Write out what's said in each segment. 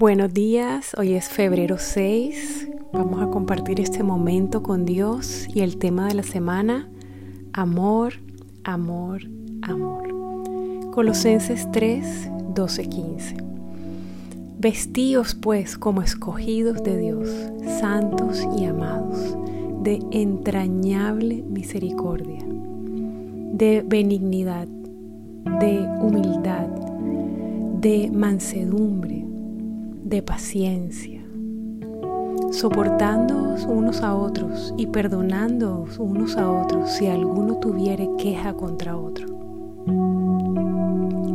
Buenos días, hoy es febrero 6. Vamos a compartir este momento con Dios y el tema de la semana, amor, amor, amor. Colosenses 3, 12, 15. Vestíos pues como escogidos de Dios, santos y amados, de entrañable misericordia, de benignidad, de humildad, de mansedumbre de paciencia, soportándoos unos a otros y perdonándoos unos a otros si alguno tuviere queja contra otro.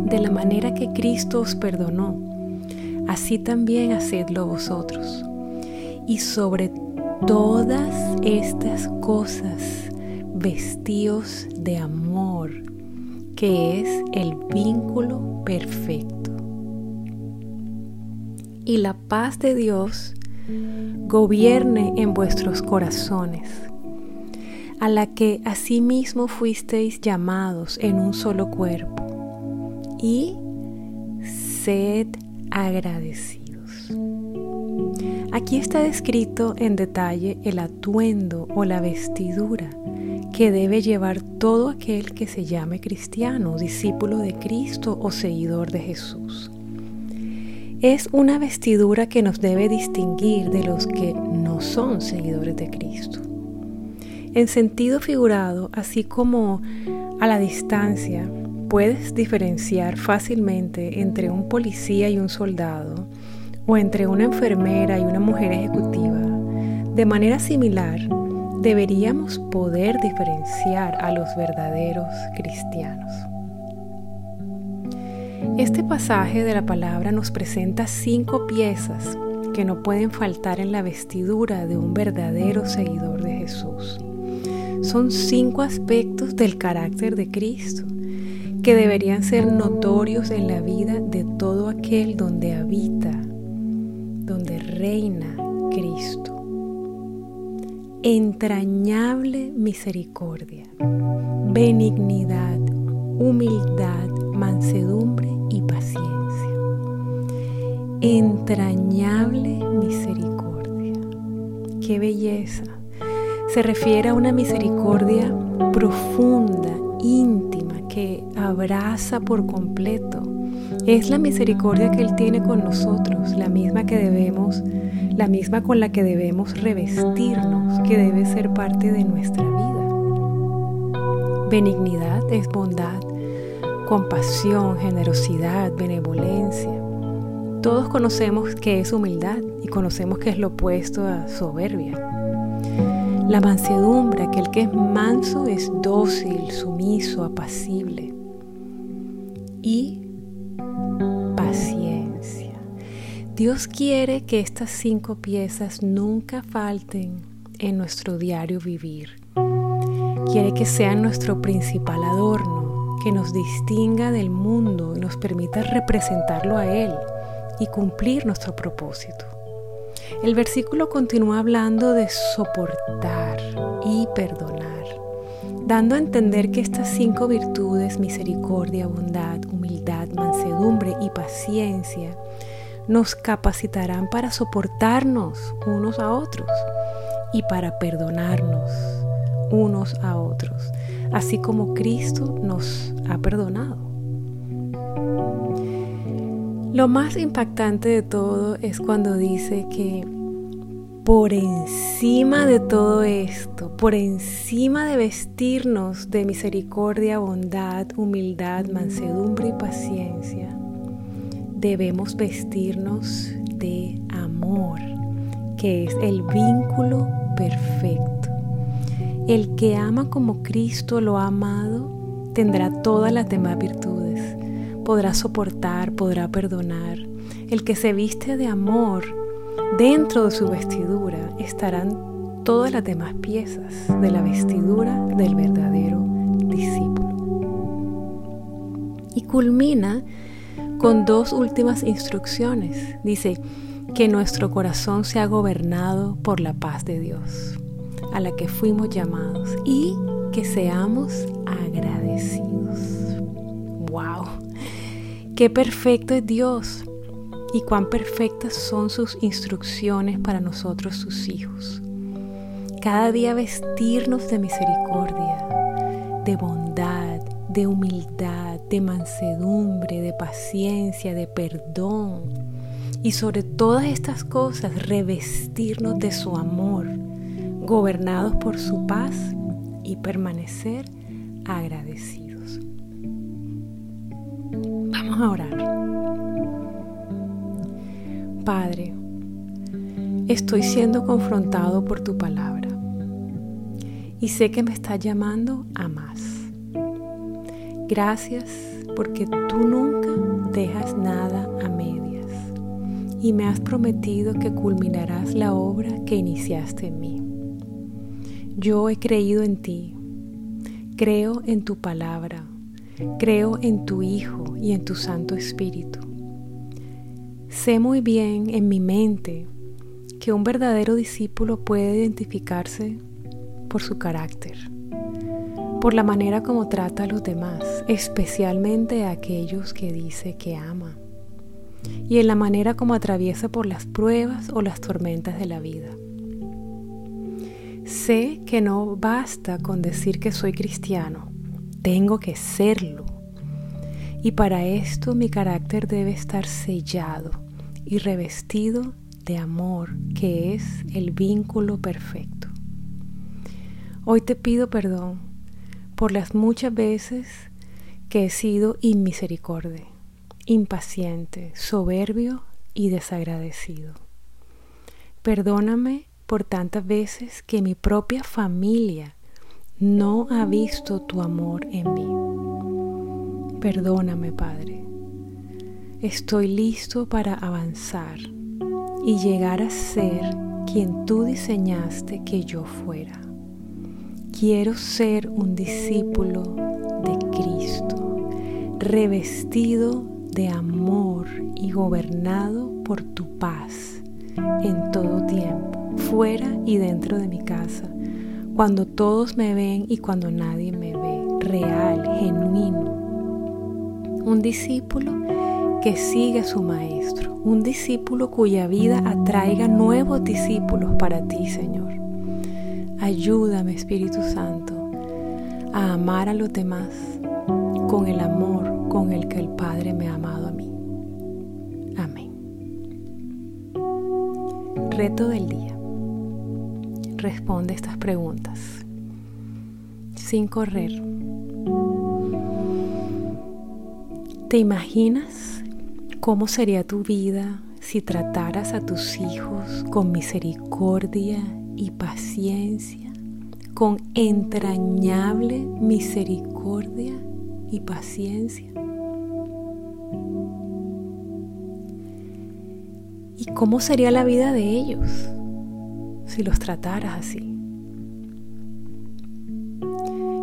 De la manera que Cristo os perdonó, así también hacedlo vosotros. Y sobre todas estas cosas, vestíos de amor, que es el vínculo perfecto y la paz de Dios gobierne en vuestros corazones, a la que asimismo fuisteis llamados en un solo cuerpo, y sed agradecidos. Aquí está descrito en detalle el atuendo o la vestidura que debe llevar todo aquel que se llame cristiano, discípulo de Cristo o seguidor de Jesús es una vestidura que nos debe distinguir de los que no son seguidores de Cristo. En sentido figurado, así como a la distancia, puedes diferenciar fácilmente entre un policía y un soldado, o entre una enfermera y una mujer ejecutiva. De manera similar, deberíamos poder diferenciar a los verdaderos cristianos. Este pasaje de la palabra nos presenta cinco piezas que no pueden faltar en la vestidura de un verdadero seguidor de Jesús. Son cinco aspectos del carácter de Cristo que deberían ser notorios en la vida de todo aquel donde habita, donde reina Cristo. Entrañable misericordia, benignidad, humildad, mansedumbre y paciencia. Entrañable misericordia. Qué belleza. Se refiere a una misericordia profunda, íntima, que abraza por completo. Es la misericordia que Él tiene con nosotros, la misma que debemos, la misma con la que debemos revestirnos, que debe ser parte de nuestra vida. Benignidad es bondad, compasión, generosidad, benevolencia. Todos conocemos que es humildad y conocemos que es lo opuesto a soberbia. La mansedumbre, aquel que es manso, es dócil, sumiso, apacible. Y paciencia. Dios quiere que estas cinco piezas nunca falten en nuestro diario vivir. Quiere que sean nuestro principal adorno que nos distinga del mundo y nos permita representarlo a Él y cumplir nuestro propósito. El versículo continúa hablando de soportar y perdonar, dando a entender que estas cinco virtudes, misericordia, bondad, humildad, mansedumbre y paciencia, nos capacitarán para soportarnos unos a otros y para perdonarnos unos a otros así como Cristo nos ha perdonado. Lo más impactante de todo es cuando dice que por encima de todo esto, por encima de vestirnos de misericordia, bondad, humildad, mansedumbre y paciencia, debemos vestirnos de amor, que es el vínculo perfecto. El que ama como Cristo lo ha amado tendrá todas las demás virtudes. Podrá soportar, podrá perdonar. El que se viste de amor dentro de su vestidura estarán todas las demás piezas de la vestidura del verdadero discípulo. Y culmina con dos últimas instrucciones. Dice, que nuestro corazón sea gobernado por la paz de Dios a la que fuimos llamados y que seamos ¡Wow! ¡Qué perfecto es Dios! y cuán perfectas son sus instrucciones para nosotros sus hijos. Cada día vestirnos de misericordia, de bondad, de humildad, de mansedumbre, de paciencia, de perdón. Y sobre todas estas cosas revestirnos de su amor, gobernados por su paz y permanecer agradecidos. Vamos a orar. Padre, estoy siendo confrontado por tu palabra y sé que me estás llamando a más. Gracias porque tú nunca dejas nada a medias y me has prometido que culminarás la obra que iniciaste en mí. Yo he creído en ti, creo en tu palabra, creo en tu Hijo y en tu Santo Espíritu Sé muy bien en mi mente que un verdadero discípulo puede identificarse por su carácter, por la manera como trata a los demás, especialmente a aquellos que dice que ama, y en la manera como atraviesa por las pruebas o las tormentas de la vida. Sé que no basta con decir que soy cristiano, tengo que serlo. Y para esto mi carácter debe estar sellado y revestido de amor, que es el vínculo perfecto. Hoy te pido perdón por las muchas veces que he sido inmisericordia, impaciente, soberbio y desagradecido. Perdóname por tantas veces que mi propia familia no ha visto tu amor en mí. Perdóname, Padre estoy listo para avanzar y llegar a ser quien tú diseñaste que yo fuera. Quiero ser un discípulo de Cristo, revestido de amor y gobernado por tu paz en todo tiempo, fuera y dentro de mi casa, cuando todos me ven y cuando nadie me ve, real, genuino. Un discípulo que sigue a su maestro, un discípulo cuya vida atraiga nuevos discípulos para ti, Señor. Ayúdame, Espíritu Santo, a amar a los demás con el amor con el que el Padre me ha amado a mí. Amén. Reto del día. Responde estas preguntas sin correr. ¿Te imaginas ¿Cómo sería tu vida si trataras a tus hijos con misericordia y paciencia, con entrañable misericordia y paciencia? ¿Y cómo sería la vida de ellos si los trataras así?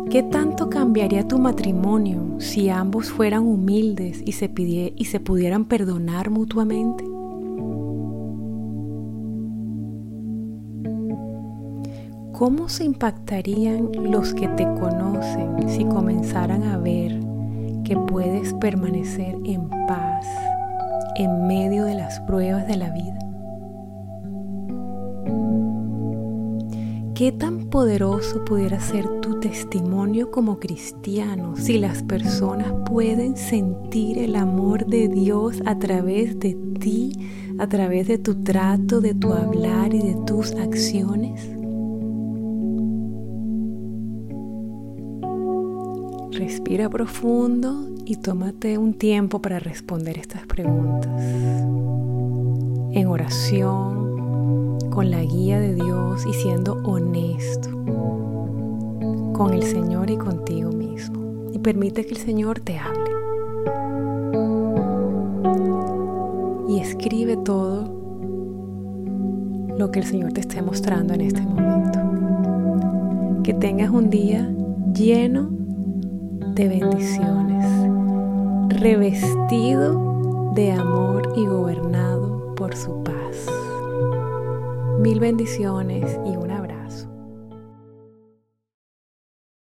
¿Qué tanto cambiaría tu matrimonio si ambos fueran humildes y se, y se pudieran perdonar mutuamente? ¿Cómo se impactarían los que te conocen si comenzaran a ver que puedes permanecer en paz en medio de las pruebas de la vida? ¿Qué tan poderoso pudiera ser tu testimonio como cristiano si las personas pueden sentir el amor de Dios a través de ti, a través de tu trato, de tu hablar y de tus acciones? Respira profundo y tómate un tiempo para responder estas preguntas. En oración, con la guía de Dios y siendo honesto con el Señor y contigo mismo. Y permite que el Señor te hable. Y escribe todo lo que el Señor te esté mostrando en este momento. Que tengas un día lleno de bendiciones, revestido de amor y gobernado por su paz. Mil bendiciones y una